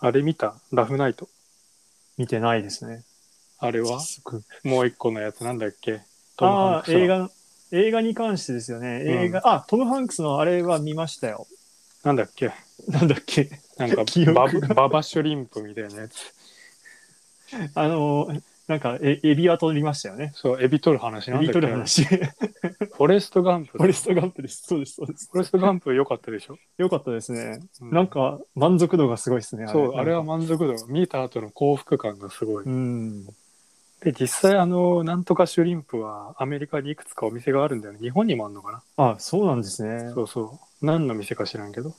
あれ見た？ラフナイト。見てないですね。あれは？もう一個のやつなんだっけ？トムハンああ、クスの映画、映画に関してですよね。映画、あ、トム・ハンクスのあれは見ましたよ。なんだっけ？なんだっけ？なんか 記憶バババシュリンプみたいなやつ。あの、なんか、えエビは取りましたよね。そう、エビ取る話エビなんだっけ？取る話。フ フォレストガンプ。ォレストガンプです。そうです、そうです。フォレストガンプ良かったでしょ、よかったですね。うなんか、満足度がすごいですね。そう、あれは満足度。見た後の幸福感がすごい。うん。で、実際、あの、なんとかシュリンプはアメリカにいくつかお店があるんだよね。日本にもあるのかな？あ、そうなんですね。そうそう。何の店か知らんけど。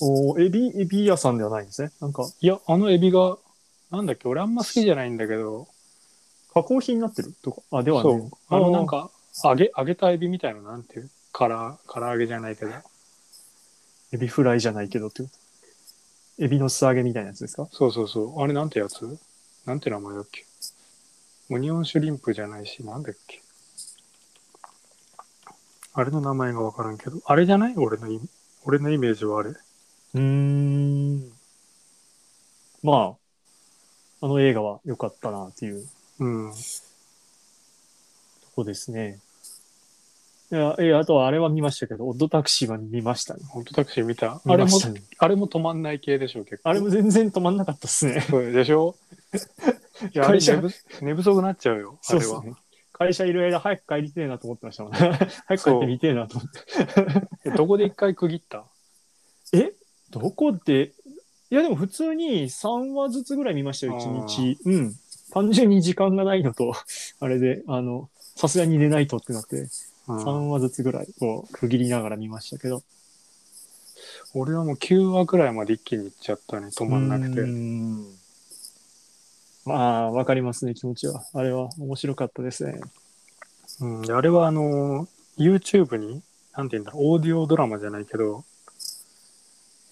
おエビ、エビ屋さんではないんですね。なんか、いや、あのエビが、なんだっけ、俺あんま好きじゃないんだけど、加工品になってる？とか？あ、ではねそう。あの、なん、か、揚げ、揚げたエビみたいな、なんていう、から、唐揚げじゃないけど。エビフライじゃないけどってこと？エビの素揚げみたいなやつですか？そうそうそう。あれなんてやつ？なんて名前だっけ？オニオンシュリンプじゃないし、なんだっけ？あれの名前がわからんけど。あれじゃない？俺のイ、俺のイメージはあれ。うーん。まあ、あの映画は良かったなっていううん。とこですね。いや、いや、あとはあれは見ましたけど、オッドタクシーは見ましたね。ホットタクシー見た？あれも。あれも止まんない系でしょ、結構。あれも全然止まんなかったっすね。そうでしょ？いや、会社寝不寝不足になっちゃうよ、あれは。そうですね。会社いる間早く帰りてえなと思ってましたもんね。早く帰ってみてえなと思って。えどこで一回区切った？え？どこで？いやでも普通に3話ずつぐらい見ましたよ、1日。うん。単純に時間がないのと、あれで、あの、さすがに寝ないとってなって、うん3話ずつぐらいこう区切りながら見ましたけど。俺はもう9話くらいまで一気に行っちゃったね、止まんなくてまあ、わかりますね、気持ちは。あれは面白かったですね。うん、であれはあの、YouTube に、なんて言うんだろう、オーディオドラマじゃないけど、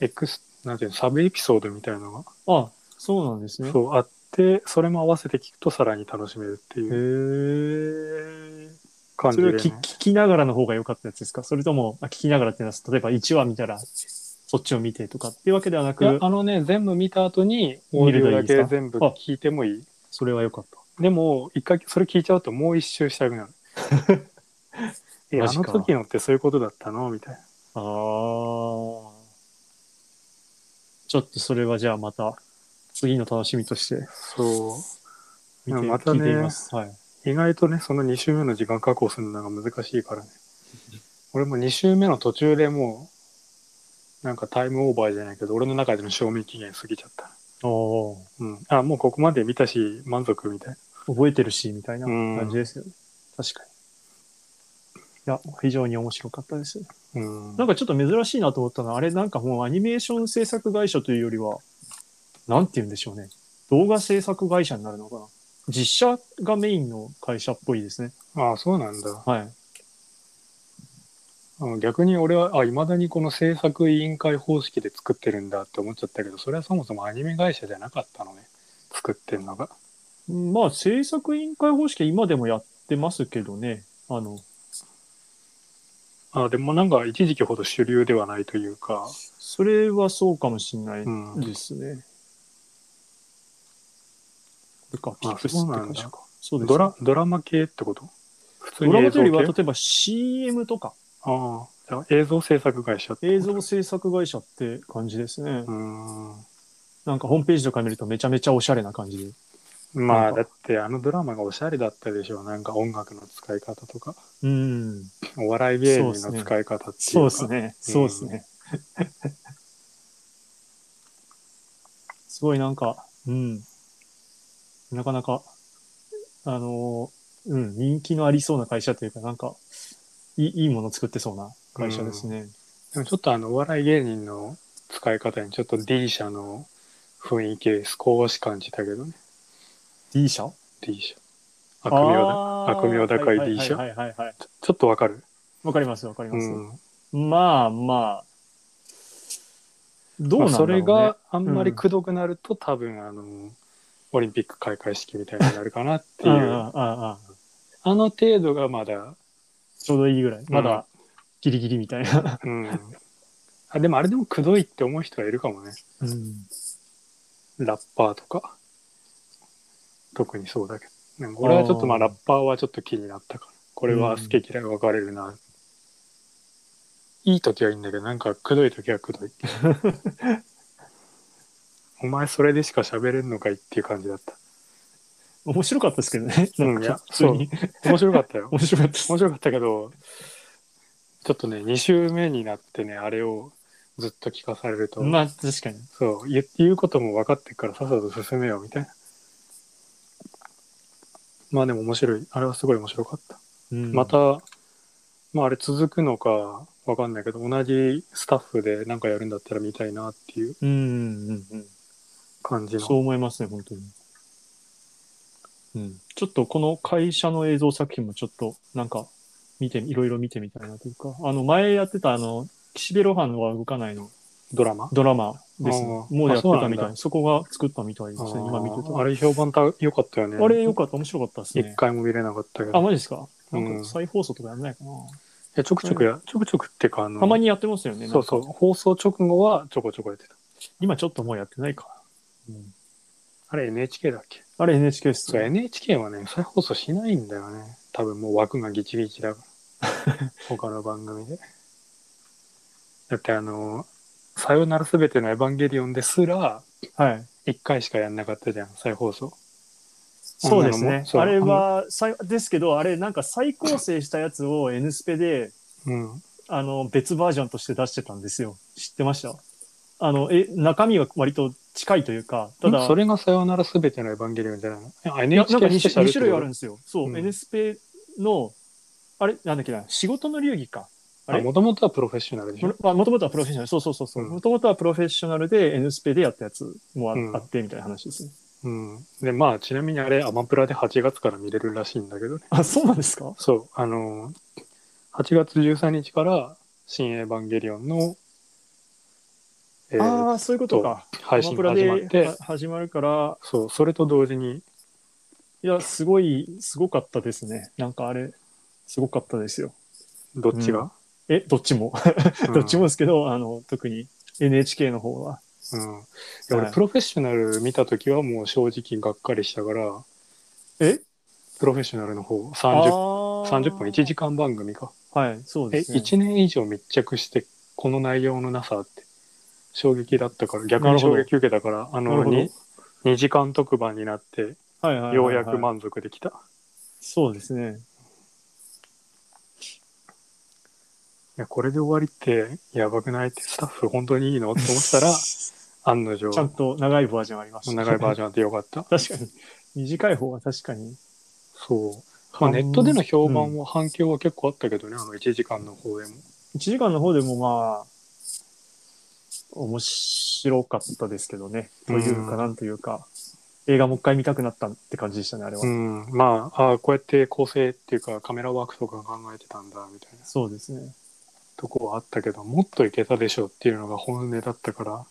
エクス、なんていうの、サブエピソードみたいなのが、あ、そうなんですね。そうあって、それも合わせて聞くとさらに楽しめるってへいうえ。感じで、ねそれは聞。聞きながらの方が良かったやつですか？それとも、あ聞きながらっていうのは、例えば1話見たら、そっちを見てとかっていうわけではないくや、、あのね、全部見た後に、オーディオだけ全部聞いてもいい。それは良かった。でも、一回それ聞いちゃうともう一周したくなる。え、あの時のってそういうことだったの？みたいな。ああ。ちょっとそれはじゃあまた、次の楽しみとしてそう。またね聞いてみます。はい。意外とね、その2週目の時間確保するのが難しいからね。俺も2週目の途中でもう、なんかタイムオーバーじゃないけど、俺の中での賞味期限過ぎちゃった。おーうん。あ、もうここまで見たし、満足みたい覚えてるし、みたいなうん感じですよね。確かに。いや、非常に面白かったです。な。うん。なんかちょっと珍しいなと思ったのは、あれなんかもうアニメーション制作会社というよりは、なんて言うんでしょうね。動画制作会社になるのかな。実写がメインの会社っぽいですね。あそうなんだ。はい。あ逆に俺は、あ、いまだにこの制作委員会方式で作ってるんだって思っちゃったけど、それはそもそもアニメ会社じゃなかったのね。作ってんのが。まあ、制作委員会方式は今でもやってますけどね。あの、あでもなんか一時期ほど主流ではないというか、それはそうかもしれないうん。ですね。これか、ピあクスってそうなんだ会社か。そうです。ドラ、ドラマ系ってこと？普通にドラマというよりは、例えば CM とか、ああ、じゃあ映像制作会社ってこと？映像制作会社って感じですね。うーん。なんかホームページとか見るとめちゃめちゃおしゃれな感じで。まあ、だってあのドラマがおしゃれだったでしょ。なんか音楽の使い方とか、うん。お笑い芸人の使い方っていうか。そうですね。そうですね。すごいなんか、うん。なかなか、あのーうん、人気のありそうな会社というか、なんか、いいいいもの作ってそうな会社ですね。でもちょっとあの、お笑い芸人の使い方にちょっと D 社の雰囲気少し感じたけどね。D 社 D 社。悪名だ。悪名高い D 社はいはいはいはいはい。ちょっとわかる？わかりますわかります。うん。まあまあ、どうまあ、なんだろね。そうれがあんまりくどくなると、多分あの、オリンピック開会式みたいになるかなっていう。うんうんうんうんあの程度がまだ、ちょうどいいぐらい。まだギリギリみたいな。うん。あでもあれでもくどいって思う人はいるかもね。うんラッパーとか、特にそうだけど。なんか俺はちょっとまあラッパーはちょっと気になったから、これは好き嫌い分かれるな。いい時はいいんだけど、なんかくどい時はくどい。お前それでしか喋れんのかいっていう感じだった。面白かったですけどね。うんなんかいや普通に。面白かったよ。面白かったです。面白かったけど、ちょっとね、2週目になってね、あれをずっと聞かされると、まあ、確かに。そう言、言うことも分かってっからさっさと進めようみたいな。まあでも面白い。あれはすごい面白かった。うんま、た、まああれ続くのか分かんないけど、同じスタッフで何かやるんだったら見たいなっていううん、うん、うん。感じの。そう思いますね、本当に。うん。ちょっとこの会社の映像作品もちょっと、なんか、見て、いろいろ見てみたいなというか、あの、前やってたあの、岸辺露伴は動かないのドラマ？ドラマですね。もうやってたみたい。そこが作ったみたいですね、今見てたあれ評判た良かったよね。あれよかった、面白かったです一ね。回も見れなかったけど。あ、いマジですか？なんうんか再放送とかやんないかな。やちょくちょくや、ちょくちょくっていうか、あの、たまにやってますよね。そうそう、放送直後はちょこちょこやってた。今ちょっともうやってないか。うんあれ NHK だっけ？あれ NHK ですそう、ね。NHK はね、再放送しないんだよね。多分もう枠がギチギチだから。他の番組で。だってあの、さよならすべてのエヴァンゲリオンですら、はい。1回しかやんなかったじゃん、再放送。そうですねあれは、さいですけど、あれなんか再構成したやつを N スペで、うん。あの、別バージョンとして出してたんですよ。知ってました？あの、え、中身は割と近いというか、ただ、それがさよならすべてのエヴァンゲリオンじゃないの？あいや、なんか NHK 2スペシャルってこと？種類あるんですよ。そう、うん N スペの、あれ、なんだっけな、仕事の流儀か。あれ？もともとはプロフェッショナルでしょ？ももともとはプロフェッショナル。そうそうそうそう。うんもともとはプロフェッショナルで N スペでやったやつもあ,、うんあってみたいな話ですね。うん。で、まあ、ちなみにあれ、アマプラで8月から見れるらしいんだけどね。あ、そうなんですか？そう、あの、8月13日から、新エヴァンゲリオンの、えーああ、そういうことか。配信が始まっては、始まるから、そう、それと同時に、いや、すごい、すごかったですね。なんかあれ、すごかったですよ。どっちが、え、どっちも。うんどっちもですけど、あの、特に NHK の方は。うん。俺、はいプロフェッショナル見たときはもう正直がっかりしたから、え？プロフェッショナルの方、あ 30, ー30分、1時間番組か。はい、そうえ、ですね。1年以上密着して、この内容のなさって、衝撃だったから、逆に衝撃受けたから、あの、なるほどに2時間特番になって、はいはいはいはいようやく満足できた。そうですね。いや、これで終わりってやばくないって、スタッフ本当にいいの？って思ったら、案の定ちゃ、んと長いバージョンありました。長いバージョンあってよかった。確かに。短い方が確かに。そう。まあ、ネットでの評判は反響は結構あったけどね、あの1時間の方でも。1時間の方でもまあ、面白かったですけどね。というか、うんなんというか、映画もう一回見たくなったって感じでしたね、あれは。うん。まあ、ああこうやって構成っていうかカメラワークとか考えてたんだ、みたいなそうですね。とこはあったけど、もっといけたでしょっていうのが本音だったから、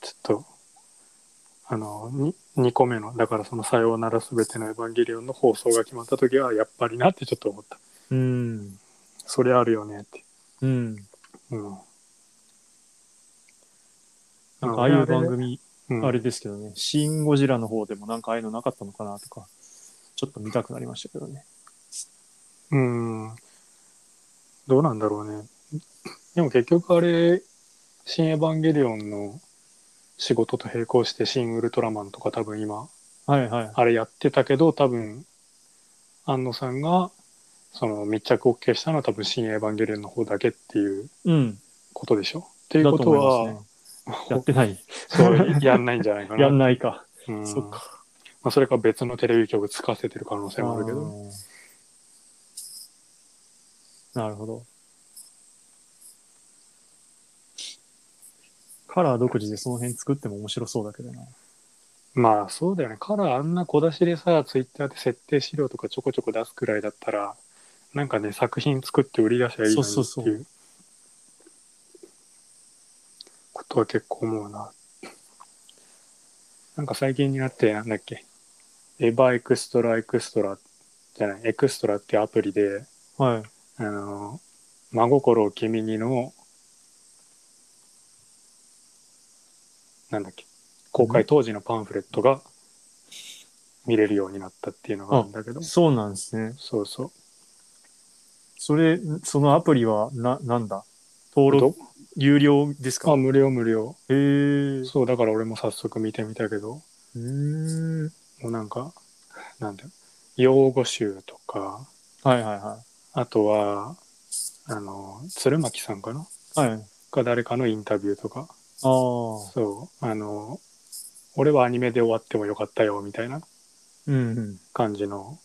ちょっと、あの、に2個目の、だからそのさようならすべてのエヴァンゲリオンの放送が決まった時は、やっぱりなってちょっと思った。うん。それあるよねって。うん。うん。ああいう番組、うんあれですけどね、シン・ゴジラの方でもなんかああいうのなかったのかなとか、ちょっと見たくなりましたけどね。うん。どうなんだろうね。でも結局あれ、新エヴァンゲリオンの仕事と並行して新ウルトラマンとか多分今、はいはい。あれやってたけど、多分、安野さんが、その密着 OK したのは多分新エヴァンゲリオンの方だけっていううん。ことでしょ。っていうだこととは、ね。やってない。そうやんないんじゃないかな。やんないか。うんそっか。まあ、それか別のテレビ局つかせてる可能性もあるけど。あーなるほど。カラー独自でその辺作っても面白そうだけどな。まあそうだよね。カラーあんな小出しでさ、ツイッターで設定資料とかちょこちょこ出すくらいだったら、なんかね、作品作って売り出しゃいいのにっていうそうそうそうことは結構思うな。なんか最近になって、なんだっけ、エヴァエクストラエクストラじゃない、エクストラっていうアプリで、はい。あの、真心を君にの、なんだっけ、公開当時のパンフレットが見れるようになったっていうのがあるんだけど、そうなんですね。そうそう。それ、そのアプリは、な、なんだ？登録、有料ですか？あ、無料無料。へえ。そう、だから俺も早速見てみたけど、うーん。もうなんか、なんだよ、用語集とか、はいはいはあとは、あの、鶴巻さんかな？い。はい。が誰かのインタビューとか、ああ。そう、あの、俺はアニメで終わってもよかったよ、みたいな。感じの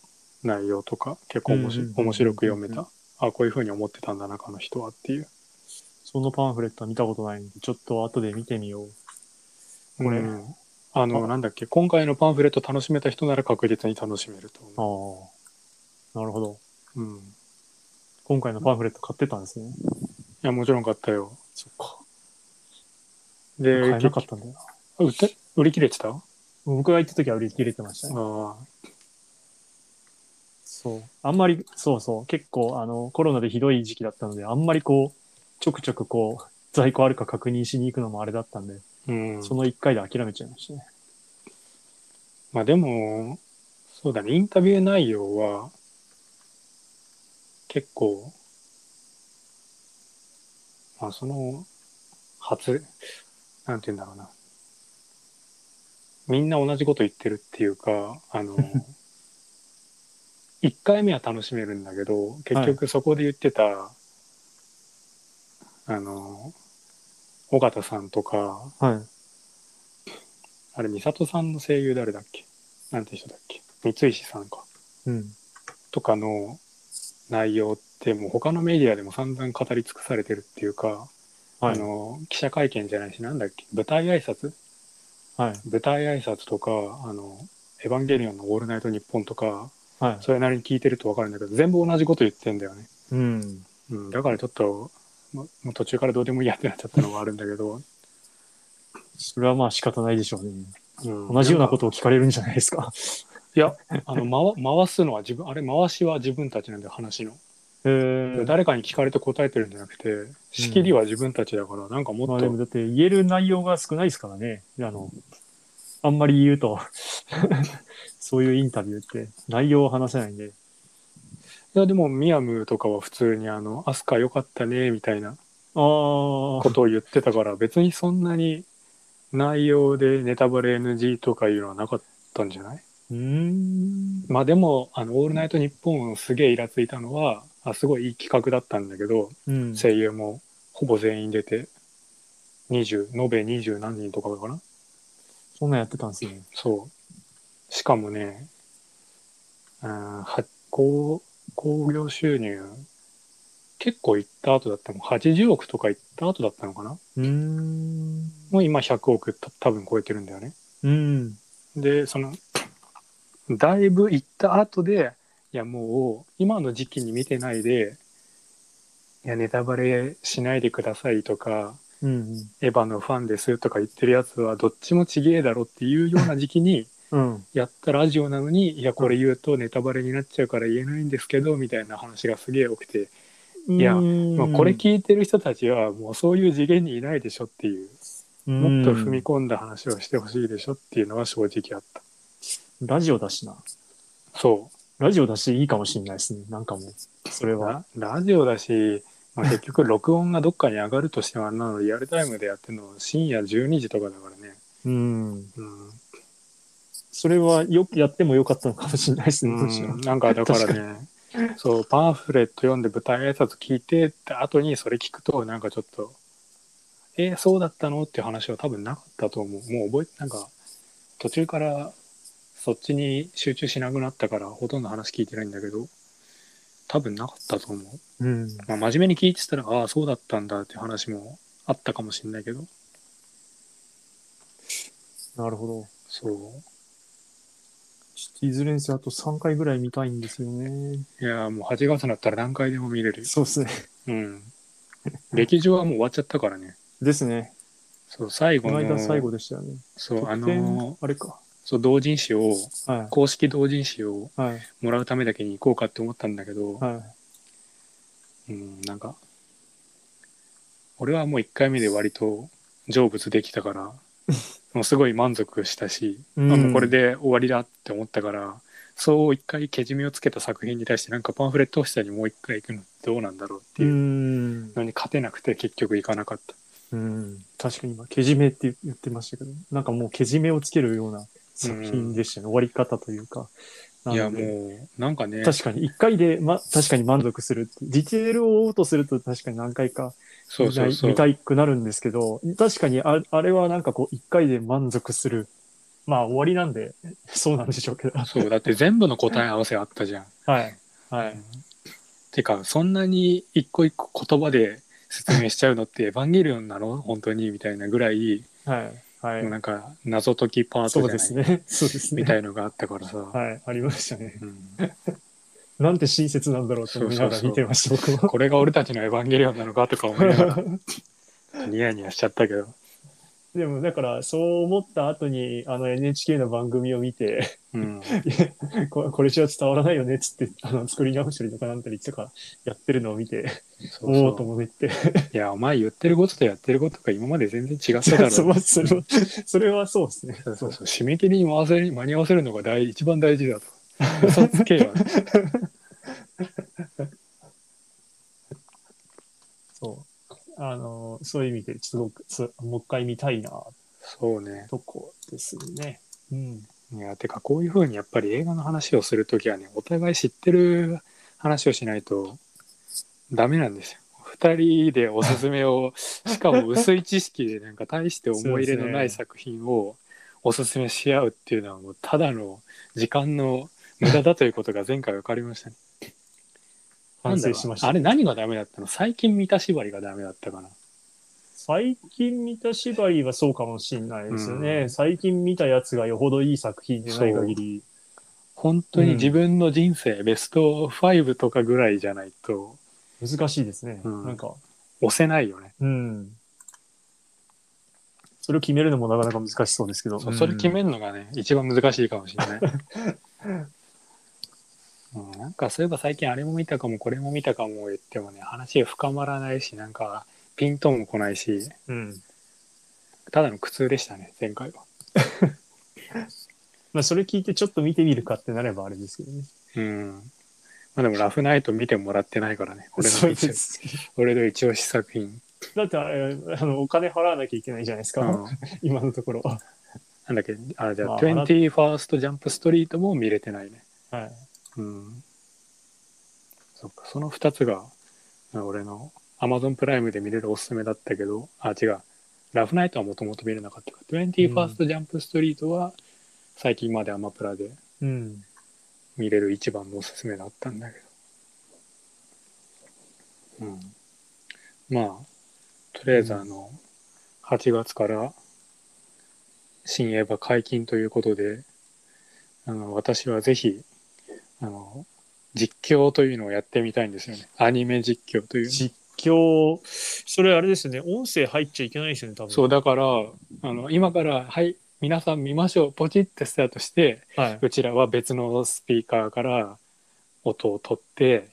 内容とか、結構面白面白く読めた。あ、こういう風に思ってたんだな、この人はっていう。そのパンフレットは見たことないんで、ちょっと後で見てみよう。これうんあの、あなんだっけ、今回のパンフレット楽しめた人なら確実に楽しめると思ああ。なるほど。う。うん。い今回のパンフレット買ってたんですね。や、もちろん買ったよ。そっか。で、買えなかったんだよな。売って売り切れてた？あ僕が行った時は売り切れてましたね。あ。そう。あんまり、そうそう。結構、あの、コロナでひどい時期だったので、あんまりこう、ちょくちょくこう、在庫あるか確認しに行くのもあれだったんで、うん。その一回で諦めちゃいましたね。まあでも、そうだね、インタビュー内容は、結構、まあその、初、なんて言うんだろうな。みんな同じこと言ってるっていうか、あの、一回目は楽しめるんだけど、結局そこで言ってた、あの、尾形さんとか、はい。あれ、美里さんの声優誰だっけ？なんて人だっけ？三石さんか。うん。とかの内容ってもう他のメディアでも散々語り尽くされてるっていうか、はい。あの、記者会見じゃないし、なんだっけ？舞台挨拶？はい。舞台挨拶とか、あの、エヴァンゲリオンのオールナイトニッポンとか、はい。それなりに聞いてるとわかるんだけど、全部同じこと言ってんだよね。うん。うん、だからちょっと、もうもう途中からどうでもいいやってなっちゃったのがあるんだけど、それはまあ仕方ないでしょうね。うん同じようなことを聞かれるんじゃないですか。いや、あの、回回すのは自分、あれ、回しは自分たちなんだよ、話の。へえ。誰かに聞かれて答えてるんじゃなくて、仕切りは自分たちだから、なんかもっと、まあでもだって言える内容が少ないですからね。あの、あんまり言うと、そういうインタビューって内容を話せないんで。いや、でも、ミヤムとかは普通に、あの、アスカ良かったね、みたいなああ。ことを言ってたから、別にそんなに内容でネタバレ NG とかいうのはなかったんじゃない？うーん。まあでも、あの、オールナイトニッポンすげえイラついたのは、あすごいいい企画だったんだけど、うん。声優もほぼ全員出て、20、延べ20何人とかかなそんなんやってたんですね。そう。しかもね、あーは興興行収入、結構いった後だったの。80億とかいった後だったのかなうーん。もう今100億た多分超えてるんだよね。うん。で、その、だいぶ行った後で、いやもう今の時期に見てないで、いやネタバレしないでくださいとか、うん。エヴァのファンですとか言ってるやつはどっちもちげえだろっていうような時期にうん。やったラジオなのに、いやこれ言うとネタバレになっちゃうから言えないんですけど、みたいな話がすげえ多くて、いやまあ、これ聞いてる人たちはもうそういう次元にいないでしょっていう、もっと踏み込んだ話をしてほしいでしょっていうのは正直あった。ラジオだしな。そう。ラジオだしいいかもしれないですね。なんかもう、それは。ララジオだし、まあ、結局 録音がどっかに上がるとしてもあんなのリアルタイムでやってるの深夜12時とかだからね。うん。うん。それはよくやってもよかったのかもしれないですね。うん、なんかだからね、そう、パンフレット読んで舞台挨拶聞いてって後にそれ聞くとなんかちょっと、えーそうだったのっていう話は多分なかったと思う。もう覚え、なんか途中からそっちに集中しなくなったからほとんど話聞いてないんだけど、多分なかったと思う。うん。まあ、真面目に聞いてたら、ああ、そうだったんだって話もあったかもしれないけど、なるほど。そう。ちょっといずれにせよあと3回ぐらい見たいんですよね。いやーもう8月になったら何回でも見れるよ。そうですね。うん。劇場はもう終わっちゃったからね。ですね。そう、最後の、この間最後でしたよね。そう、あのーあれか。そう、同人誌を、は公式同人誌をい。はい。もらうためだけに行こうかって思ったんだけど、はい。うん、なんか、俺はもう1回目で割と成仏できたから、ももうすごい満足したし、うんあもうこれで終わりだって思ったからそう一回けじめをつけた作品に対してなんかパンフレット欲しさにもう一回行くのどうなんだろうってういうんのに勝てなくて結局行かなかった。うん、確かに今、けじめって言ってましたけど、なんかもうけじめをつけるような作品でしたね。終わり方というか。いやもうなんかね確かに一回で、ま、確かに満足する。ディテールを追おうとすると確かに何回かそうそうそう見たいくなるんですけど、確かにああれはなんかこう一回で満足する。まあ終わりなんで、そうなんでしょうけど。そうだって全部の答え合わせあったじゃん。はい。はい。てかそんなに一個一個言葉で説明しちゃうのってエヴァンゲリオンなの？本当にみたいなぐらい、はい。はい。なんか謎解きパーそうトじゃない、ですね。そうですね。みたいのがあったからさ、はい。ありましたね。うんなんて親切なんだろうと思いながら見てました。これが俺たちのエヴァンゲリオンなのかとか思いながら。ニヤニヤしちゃったけど、でもだからそう思った後にあの NHK の番組を見てうん、ここれじゃ伝わらないよねっつってあの作り直したりとかなんたりとかやってるのを見てそうおおとそう思って。いやお前言ってることとやってることが今まで全然違っただろ そううそれはそれはそうですね。そうそうそう。締め切りに回せ間に合わせるのが大一番大事だと嘘つけよ。そう。あのそういう意味ですごくすもう一回見たいな。そうね。とこですね。うん。いやてかこういうふうにやっぱり映画の話をするときはねお互い知ってる話をしないとダメなんですよ。二人でおすすめをしかも薄い知識でなんか大して思い入れのない作品をおすすめし合うっていうのはもうただの時間の無駄だということが前回分かりましたね。反省しました。あれ何がダメだったの？最近見た縛りがダメだったかな。最近見た縛りはそうかもしれないですよね、うん。最近見たやつがよほどいい作品でない限り。本当に自分の人生、ベスト5とかぐらいじゃないと。難しいですね、うん。なんか。押せないよね。うん。それを決めるのもなかなか難しそうですけど。それ決めるのがね、一番難しいかもしれない。うん、なんかそういえば最近あれも見たかもこれも見たかも言ってもね話深まらないしなんかピントも来ないしうん。ただの苦痛でしたね前回は。まあ、それ聞いてちょっと見てみるかってなればあれですけどね。うんまあでもラフナイト見てもらってないからね俺の一。俺の一押し作品、だってあれ、あの、お金払わなきゃいけないじゃないですか。うん、今のところ。はなんだっけあじゃあ、まあ 21st Jump Street も見れてないね。い。うん。そっか、その2つが、あ俺の Amazon プライムで見れるおすすめだったけど、あ、違う。ラフナイトはもともと見れなかったから。21st Jump Street は最近までアマプラでうん。見れる一番のおすすめだったんだけど。うん。まあ、とりあえずあの、8月から新エヴァ解禁ということで、あの、私はぜひ、あの、実況というのをやってみたいんですよね。アニメ実況というの。実況、それあれですよね。音声入っちゃいけないですよね、多分。そう、だから、あの、今から、はい、皆さん見ましょう。ポチってスタートして、はい。うちらは別のスピーカーから音を取って、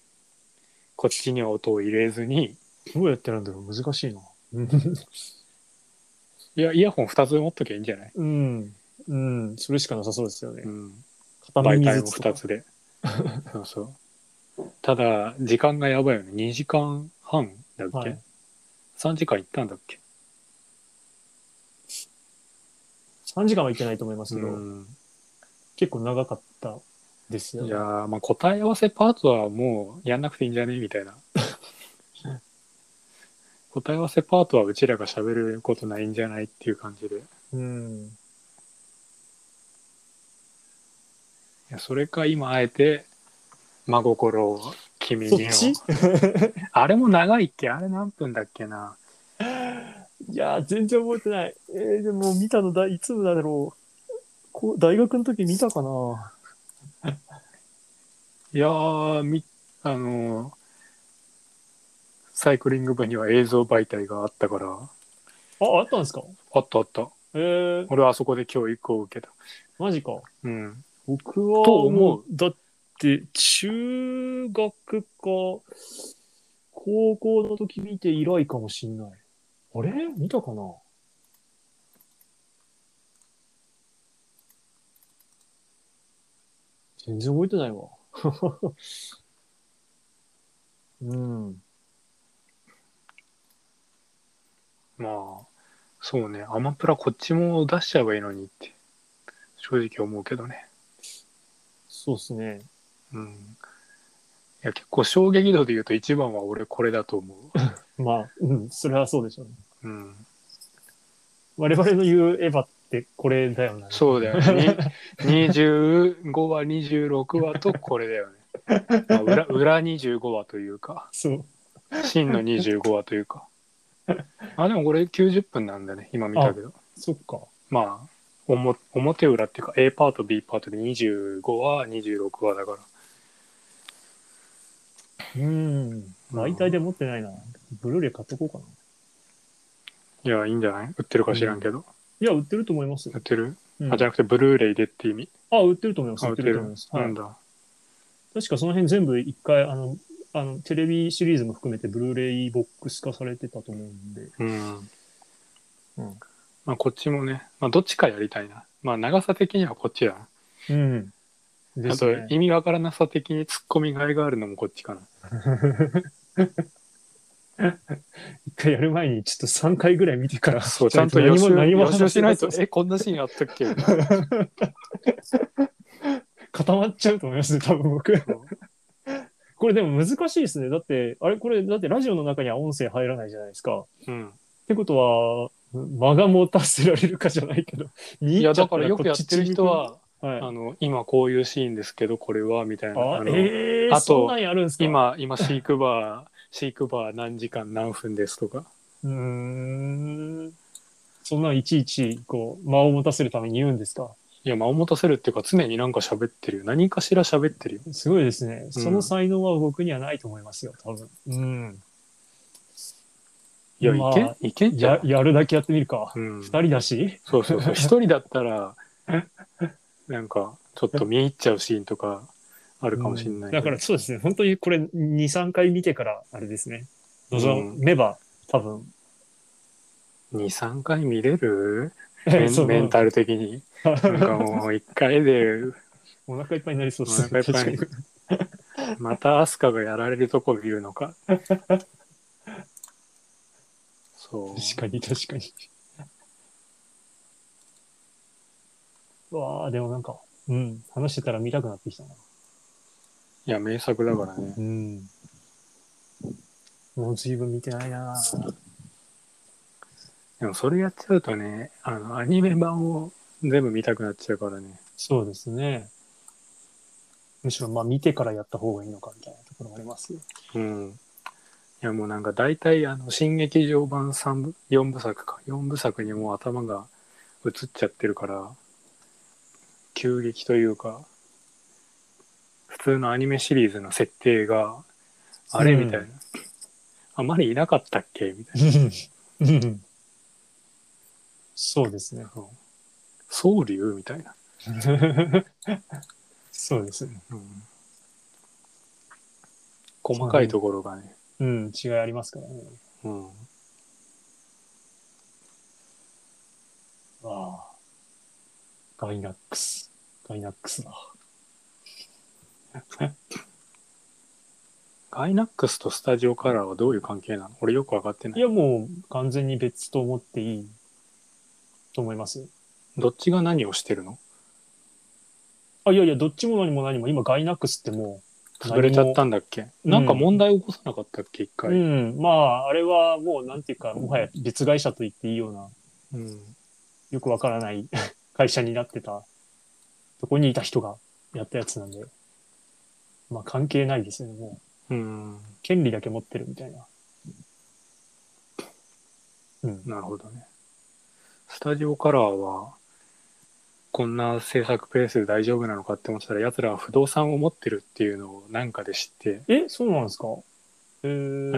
こっちには音を入れずに、どうやってなんだろう難しいな。いや、イヤホン2つ持っときゃいいんじゃない、うん。うん。それしかなさそうですよねう。ん、片耳ずつとか2つで。そうそう。ただ、時間がやばいよね。2時間半だっけ、はい ?3 時間行ったんだっけ？3時間はいけないと思いますけど、うん。結構長かったですよね。じゃあ、まあ、答え合わせパートはもうやんなくていいんじゃね？みたいな。答え合わせパートはうちらが喋ることないんじゃない？っていう感じで。いうん。やそれか今あえて真心を君にを。そっち？あれも長いっけ？あれ何分だっけな？いやー、全然覚えてない。えー、でも見たのだいつだろう。こう大学の時見たかな？いやーみあのサイクリング部には映像媒体があったから。あ、あったんですか？あったあった。えー、俺はあそこで教育を受けた。マジか。うん僕は。と思う。だって、中学か、高校の時見て以来かもしんない。あれ？見たかな？全然覚えてないわ。うん。まあ、そうね。アマプラこっちも出しちゃえばいいのにって、正直思うけどね。そうっすね。うん。いや、結構衝撃度で言うと一番は俺これだと思う。まあ、うん、それはそうでしょうね。うん。我々の言うエヴァってこれだよな。そうだよね。に25話、26話とこれだよね。まあ、裏 裏25話というか、そう。真の25話というか。あ、でもこれ90分なんだね、今見たけど。そっか。まあ、表裏っていうか A パート B パートで25話、26話だから。うん。媒体で持ってないな。ブルーレイ買っとこうかな。いや、いいんじゃない？売ってるか知らんけど。いや、売ってると思います売。ってる、うんあ、じゃなくてブルーレイでって意味？あ、売ってると思います。売ってあ売ってるると思います。はいなん。だ。確かその辺全部一回、あの、あの、テレビシリーズも含めてブルーレイボックス化されてたと思うんで。うん。うん。まあ、こっちもね、まあ、どっちかやりたいな。まあ、長さ的にはこっちだな。うん。であと。意味わからなさ的に突っ込みがいがあるのもこっちかな。一回やる前にちょっと3回ぐらい見てから。そう、ちゃんと予習何も何も予習しないと話、え、こんなシーンあったっけ？固まっちゃうと思いますね、多分僕。これでも難しいですね。だって、あれこれ、だってラジオの中には音声入らないじゃないですか。っうん。てことは、間が持たせられるかじゃないけど。いや、だからよくやってる人は、はい、あの、今こういうシーンですけど、これは、みたいな。ああのえー、あとそんなんやるんですか？今、今、飼育バー、飼育バー何時間何分ですとか。うーん。そんなんいちいち、こう、間を持たせるために言うんですか？いや、間を持たせるっていうか、常になんか喋ってるよ。何かしら喋ってるよ。すごいですね。その才能は僕にはないと思いますよ、多分。うん。いや、まあいけん、いけんじゃん。ややるだけやってみるか。うん。二人だし？そうそうそう。一人だったら、なんか、ちょっと見入っちゃうシーンとかあるかもしれないけど。だからそうですね。本当にこれ2、3回見てから、あれですね。望めば、多分。2、3回見れる？メンメンタル的に。なんかもう一回で、お腹いっぱいになりそうですね。お腹いっぱいまたアスカがやられるとこ見るのか。そう。確かに、確かに。うわあ、でもなんか、うん、話してたら見たくなってきたな。いや、名作だからね。うん。もう随分見てないなでもそれやっちゃうとね、あの、アニメ版を全部見たくなっちゃうからね。そうですね。むしろ、まあ見てからやった方がいいのかみたいなところがありますよ。うん。いや、もうなんか大体、あの、新劇場版三部、4部作か。4部作にもう頭が映っちゃってるから、急激というか、普通のアニメシリーズの設定が、あれうんみたいな。あまりいなかったっけ？みたいな。うんそうですね。そう総流みたいな。そうですね。うん細かいところがね。うん、違いありますからね。うん。ああ。ガイナックス。ガイナックスだ。ガイナックスとスタジオカラーはどういう関係なの？俺よくわかってないい。や、もう完全に別と思っていいと思います。どっちが何をしてるの？あ、いやいや、どっちも何も何も、今ガイナックスってもう、潰れちゃったんだっけ？うんなんか問題起こさなかったっけ？一う回。ん、まあ、あれはもう、なんていうか、もはや別会社と言っていいような、うん。よくわからない 会社になってた、とこにいた人がやったやつなんで、まあ関係ないですよね、もう。うん。権利だけ持ってるみたいな。うん。なるほどね。スタジオカラーは、こんな制作ペースで大丈夫なのかって思ってたら、奴らは不動産を持ってるっていうのをなんかで知って、え、そうなんですか？えあ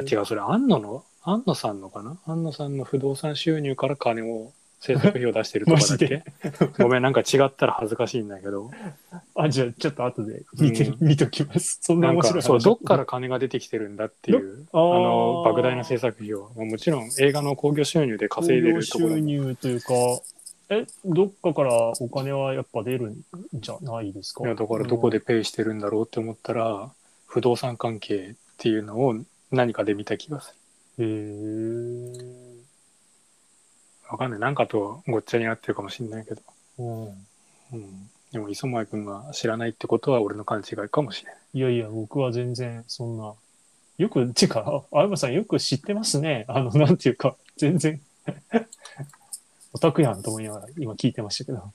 ー、違う、それ安野の安野さんのかな？安野さんの不動産収入から金を制作費を出してるとかだっけ？ごめん、なんか違ったら恥ずかしいんだけど。あ、じゃあ、ちょっと後で見て、うん。見ときます。そんななん面白い話。かそう、どっから金が出てきてるんだっていう、ああー。の、莫大な制作費を。まあもちろん映画の興行収入で稼いでるとこ興行収入というか、え、どっかからお金はやっぱ出るんじゃないですか？いやだからどこでペイしてるんだろうって思ったら、不動産関係っていうのを何かで見た気がする。へえ。わかんない。なんかとごっちゃになってるかもしれないけど。うん。うん。でも磯前くんが知らないってことは俺の勘違いかもしれない。いやいや、僕は全然そんな。よく、てか、あ相葉さんよく知ってますね。あの、なんていうか、全然。オタクやんと思いながら今聞いてましたけど。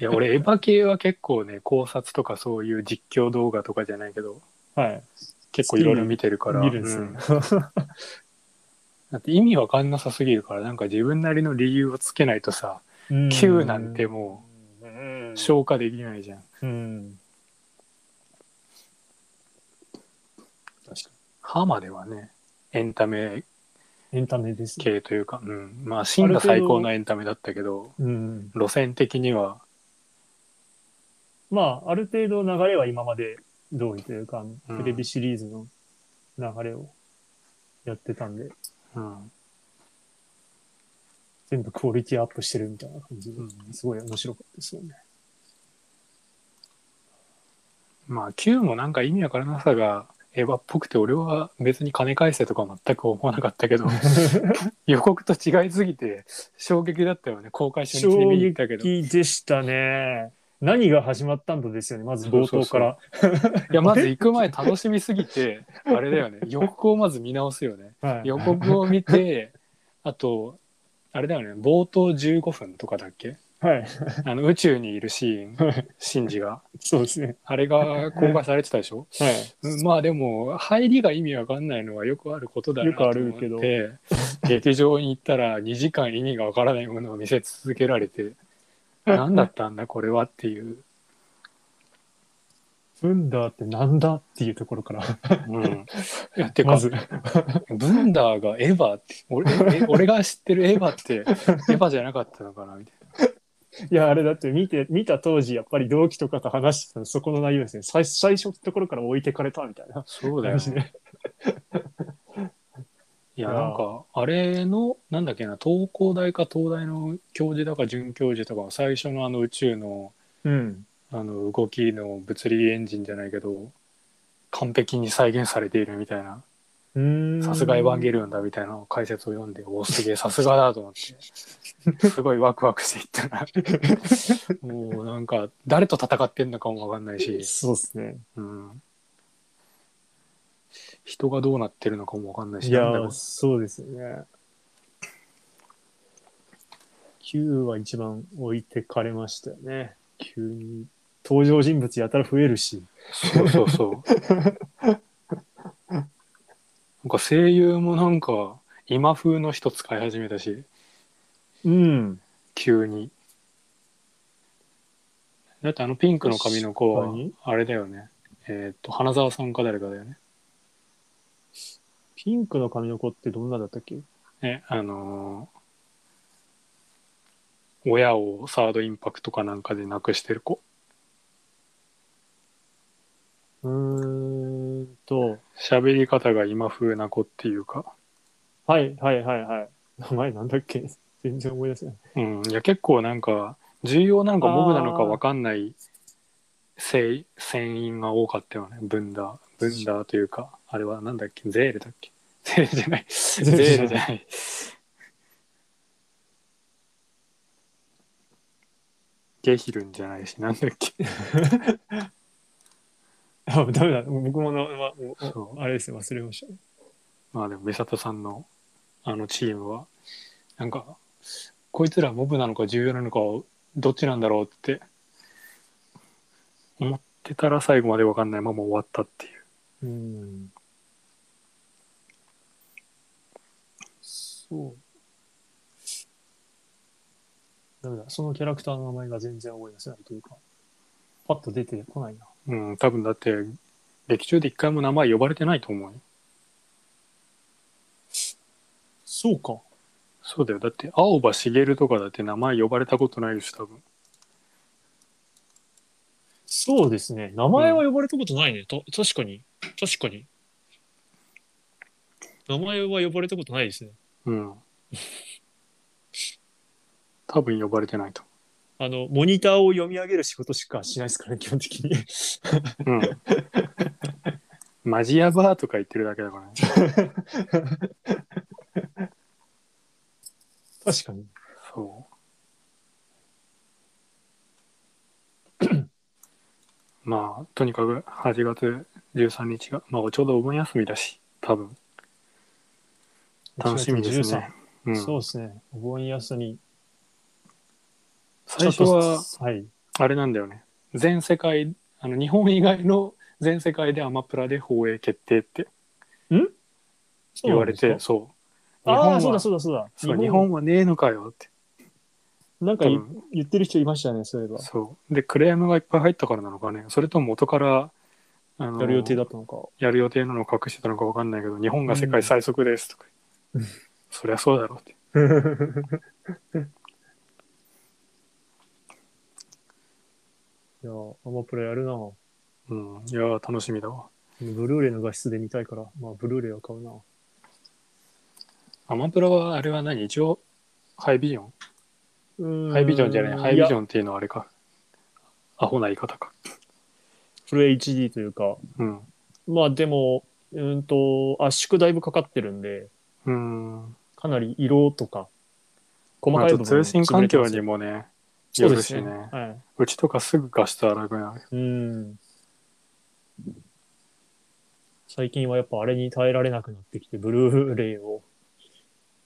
いや、俺エヴァ系は結構ね、考察とかそういう実況動画とかじゃないけど、はい。結構いろいろ見てるから。見るんですうんね。だって意味わかんなさすぎるから、なんか自分なりの理由をつけないとさ、うん Q なんてもう消化できないじゃん。うん。確かハマではね、エンタメに。エンタメですね。系というか、うん。まあ、真が最高のエンタメだったけど、うん。路線的には、まあ、ある程度流れは今まで通りというか、うんテレビシリーズの流れをやってたんで、うん。全部クオリティアップしてるみたいな感じで、うんすごい面白かったですよね。まあ Q もなんか意味わからなさがエヴァっぽくて俺は別に金返せとか全く思わなかったけど 予告と違いすぎて衝撃だったよね。公開初日に衝見に行ったけど。い撃でしたね。何が始まったんだですよね、まず冒頭から。やまず行く前楽しみすぎてあれだよね。予告をまず見直すよね。はい。予告を見てあとあれだよね。冒頭15分とかだっけはい。あの宇宙にいるシーンシンジがそうですね。あれが公開されてたでしょ？はい。うんまあでも入りが意味わかんないのはよくあることだなと思ってよくある劇場に行ったら2時間意味がわからないものを見せ続けられて 何だったんだこれはっていう、ブンダーってなんだっていうところから。うん、いやてか、ブンダーがエヴァって俺え俺が知ってるエヴァってエヴァじゃなかったのかなみたいいや、あれだって見て、見た当時、やっぱり同期とかと話してたのそこの内容ですね。最最初のところから置いてかれたみたいななそうだよ話ねで。いやなんかあれのなんだっけな東工大か東大の教授だか准教授とかは最初のあの宇宙のうん。あの動きの物理エンジンじゃないけど完璧に再現されているみたいなさすがエヴァンゲリオンだみたいな解説を読んでおおすげえさすがだと思ってすごいワクワクしていったら もうなんか誰と戦ってんのかもわかんないし、そうですね。うん、人がどうなってるのかもわかんないしいなんだろや、そうですよね。Q は一番置いてかれましたよね。急に。登場人物やたら増えるし。そうそうそう か声優もなんか今風の人使い始めたし。うん。急に。だってあのピンクの髪の子は確かに。あれだよね。えっ、と花澤さんか誰かだよね。ピンクの髪の子ってどんなだったっけ？ねあのー親をサードインパクトかなんかで亡くしてる子。うーんと、喋り方が今風な子っていうか。はいはいはいはい。名前なんだっけ？全然思い出せない。うん。いや結構なんか重要なのかモブなのか分かんない声船員が多かったよね。ブンダーブンダーというかあれはなんだっけ？ゼールだっけ？ゼールじゃない。ゼールじゃない。ゲヒルンじゃないしなんだっけ？あ、ダメだ。僕もな、まそうあれですね、忘れました。まあでも、美里さんのあのチームは、なんか、こいつらモブなのか重要なのかをどっちなんだろうって思ってたら最後まで分かんないまま終わったっていう。うん。そう。ダメだ。そのキャラクターの名前が全然思い出せないというか、パッと出てこないな。うん、多分だって、劇中で一回も名前呼ばれてないと思うよ。そうか。そうだよ。だって、青葉茂とかだって名前呼ばれたことないし、多分。そうですね。名前は呼ばれたことないね。た確かに。確かに。名前は呼ばれたことないですね。うん。多分呼ばれてないと。あの、モニターを読み上げる仕事しかしないですからね、基本的に。うん。マジヤバーとか言ってるだけだからね。確かに。そう。まあ、とにかく8月13日が、まあ、ちょうどお盆休みだし、多分。楽しみですね。う13。ん、そうですね。お盆休み。最初は、はい。あれなんだよね。全世界、あの日本以外の 全世界でアマプラで放映決定って言われて、そう。日ああ、そうだそうだそうだ。そう日本はねえのかよって。なんか言ってる人いましたね、そういえば。そう。で、クレームがいっぱい入ったからなのかね。それとも元から、あのやる予定だったのか。やる予定なのか隠してたのか分かんないけど、日本が世界最速ですとか。うんそりゃそうだろうって。いやー、アマプラやるな。うん。いやー、楽しみだわ。ブルーレイの画質で見たいから、まあ、ブルーレイは買うな。アマプラはあれは何？一応、ハイビジョン？うーんハイビジョンじゃない。ハイビジやョンっていうのはあれか。アホな言い方か。フル HD というか、うん。まあでも、うーんと、圧縮だいぶかかってるんで、うーん。かなり色とか、細まあ、かい部分あと通信環境にももね、そうですね。ね。はい。うちとかすぐ画質荒くなる。うん。最近はやっぱあれに耐えられなくなってきて、ブルーレイを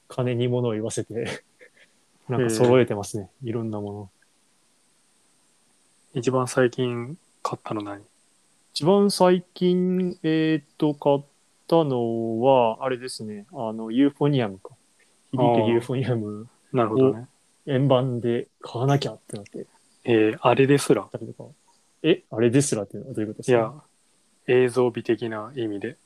金に物を言わせて、なんか揃えてますね。いろんなもの。一番最近買ったの何？一番最近、えーっと、買ったのは、あれですね。あの、ユーフォニアムか。響けユーフォニアム、なるほどね。円盤で買わなきゃってなってえー、あれですら？たりとか。えあれですらっていうのはどういうことですか？いや、映像美的な意味で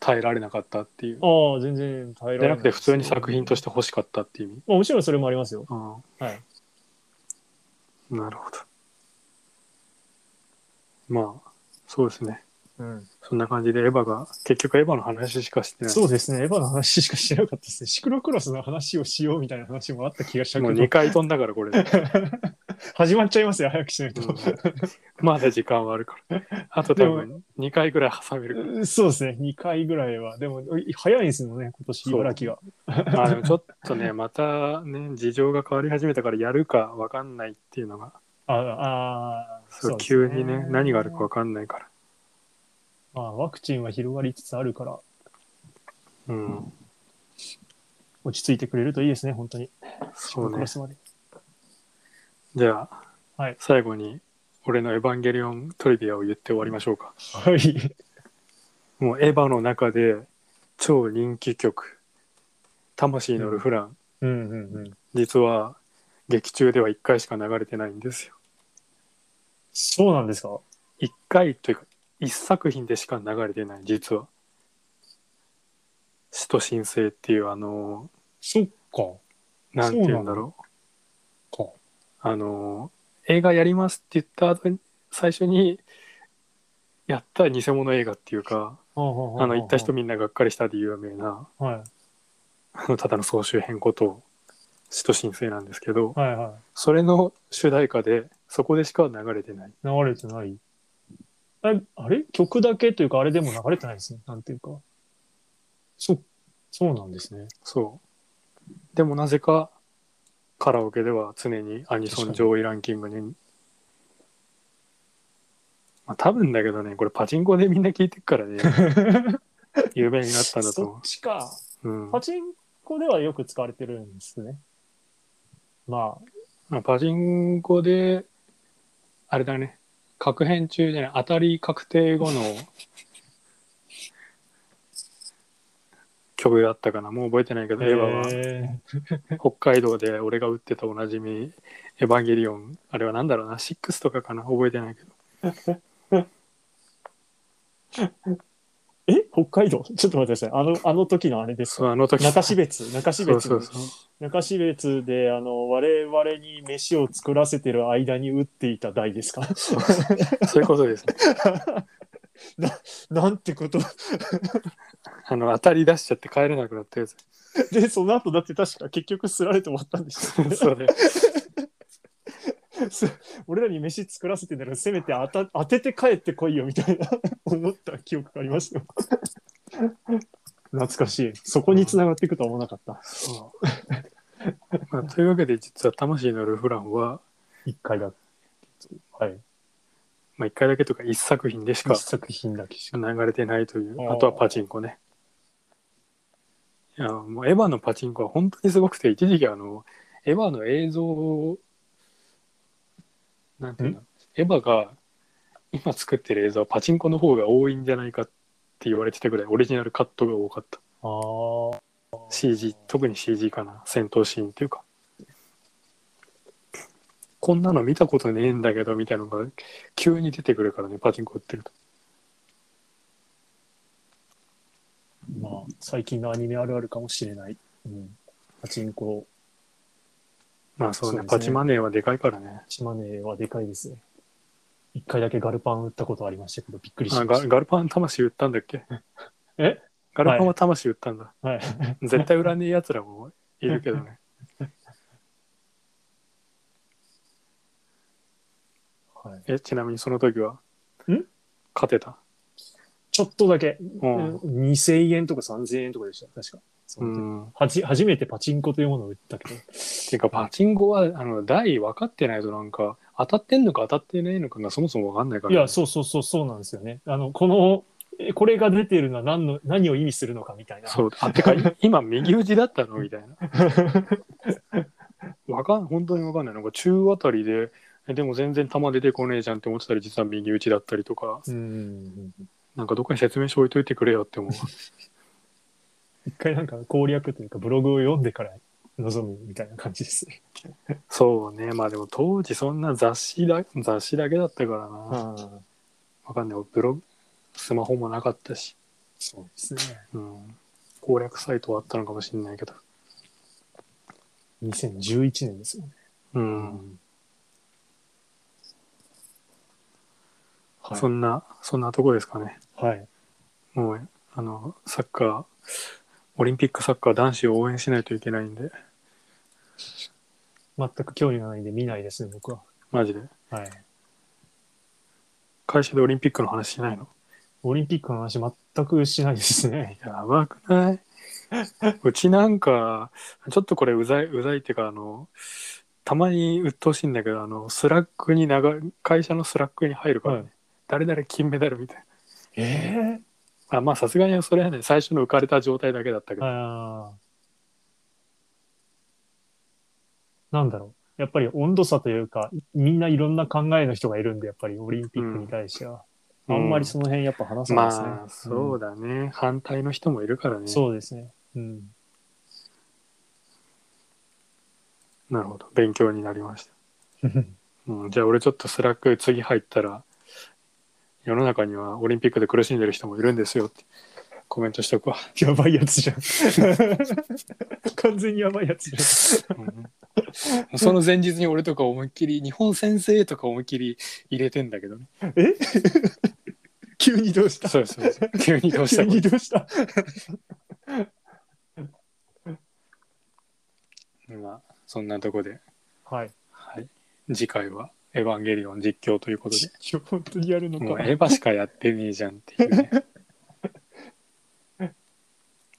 耐えられなかったっていう。ああ、全然耐えられ。じゃなくて普通に作品として欲しかったっていう意味。まあ、もちろんそれもありますよ。うんはい。なるほど。まあ、そうですね。うん。そんな感じでエヴァが、結局エヴァの話しかしてない。そうですね。エヴァの話しかしてなかったですね。シクロクロスの話をしようみたいな話もあった気がしたもうけど2、回飛んだからこれで。始まっちゃいますよ、早くしないと。う んまだ時間はあるから。あと多分2回ぐらい挟めるかそうですね。2回ぐらいは。でも、早いんですよね、今年、茨城が。ら。まあでもちょっとね、またね、事情が変わり始めたからやるかわかんないっていうのが、ああー、そうね急にね、何があるかわかんないから。まあ、ワクチンは広がりつつあるから、うん。落ち着いてくれるといいですね、本当に。そうまでじゃあ、はい最後に、俺のエヴァンゲリオントリビアを言って終わりましょうか。はい。もうエヴァの中で超人気曲「魂のルフラン」うんうんうん。実は劇中では1回しか流れてないんですよ。そうなんですか？1回というか1作品でしか流れてない実は。使徒申請っていうあのそっか。なんて言うんだろうか。あの映画やりますって言った後に最初にやった偽物映画っていうかあの行った人みんながっかりしたで有名なはい。あのただの総集編こと使徒申請なんですけど、はいはそれの主題歌でそこでしか流れてない。い。流れてない。え、あれ？曲だけというか、あれでも流れてないですね。なんていうか。そ、そうなんですね。そう。でもなぜかカラオケでは常にアニソン上位ランキングに。まあ多分だけどね、これパチンコでみんな聞いてるからね、有名になったんだとそ思っちか。う。うん。パチンコではよく使われてるんですね。ままあパチンコで、あれだね、確変中じゃない、当たり確定後の曲だったかな、もう覚えてないけあ。ど、エヴァは。へ北海道で俺が打ってたおなじみ、エヴァンゲリオン、あれはなんだろうな、6とかかな、覚えてないけど。ーえ？北海道？ちょっと待ってください。あの、あの時のあれですそう、あの時。中標津、中標津そうそうそう。中標津で、あの、我々に飯を作らせてる間に打っていた台ですか？そういうことですね。なんてこと？あの、当たり出しちゃって帰れなくなったやつ。で、その後だって確か結局すられて終わったんですよ、ね。そうで。す 俺らに飯作らせてんだからせめて当た当てて帰ってこいよみたいな 思った記憶がありますよ。懐かしい。そこに繋がっていくとは思わなかった。まあ、というわけで実は魂のルフランは、一回だ。はい。まあ、一回だけとか一作品でしか一作品だけしか。流れてないというあとはパチンコねいやもうエヴァのパチンコは本当にすごくて一時期あのエヴァの映像をなんていうの？エヴァが今作ってる映像はパチンコの方が多いんじゃないかって言われてたぐらいオリジナルカットが多かったああ。CG 特に CG かな戦闘シーンっていうかこんなの見たことねえんだけどみたいなのが急に出てくるからねパチンコ売ってるとまあ、最近のアニメあるあるかもしれない。うん。パチンコ、まあそうねそうですね。パチマネーはでかいからね。島根はでかいですね。一回だけガルパン売ったことありましたけど、びっくりしあました。ガガルパン魂売ったんだっけ？え？ガルパンは魂売ったんだ、はい。絶対売らねえやつらもいるけどね。はい、えちなみにその時は？ん？勝てた？ちょっとだけ、うん。2000円とか3000円とかでした、確か。そうん。はじ初めてパチンコというものを売ったけど。ていうかパチンコはあの台分かってないとなんか当たってんのか当たってないのかがそもそも分かんないから。ね、いや、そうそうそう、そうなんですよね。あの、この、えこれが出てるのは何の、何を意味するのかみたいな。そう。あてかい 今右打ちだったの？みたいな。わかん本当に分かんない。なんか中あたりでえでも全然球出てこねえじゃんって思ってたら実は右打ちだったりとか。うん。なんかどっかに説明書置いといてくれよって思う一回なんか攻略というかブログを読んでから臨むみたいな感じですね。そうねまあでも当時そんな雑誌だ雑誌だけだったからな、わかんないブログスマホもなかったし、そうですね。うん、攻略サイトはあったのかもしれないけど2011年ですもんね。うん、はい。そんなそんなとこですかねはい。もうあのサッカーオリンピックサッカー男子を応援しないといけないんで。全く興味がないんで見ないですね、僕は。マジで。はい。会社でオリンピックの話しないの？オリンピックの話全くしないですね。やばくない？うちなんかちょっとこれうざいうざいっていうかあのたまに鬱陶しいんだけどあのスラックに流会社のスラックに入るからね、はい。誰々金メダルみたいえなあまあさすがにそれはね最初の浮かれた状態だけだったけえど。なんだろう。やっぱり温度差というか、みんないろんな考えの人がいるんで、やっぱりオリンピックに対しては。あんまりその辺やっぱ話さないですね。まあそうだね、反対の人もいるからねそうですね。うん。なるほど勉強になりました、うん、じゃあ俺ちょっとスラック次入ったら世の中にはオリンピックで苦しんでる人もいるんですよって。コメントしとくわ、やばいやつじゃん。完全にやばいやつじうん。その前日に俺とか思いっきり日本先生とか思いっきり入れてんだけどね。ゃん。え？急にどうした？そうそうそう。急にどうし急たにどうした？まあそんなとこで、はい。はい、次回は「エヴァンゲリオン実況」ということで本当にやるのか。もうエヴァしかやってねえじゃんっていうね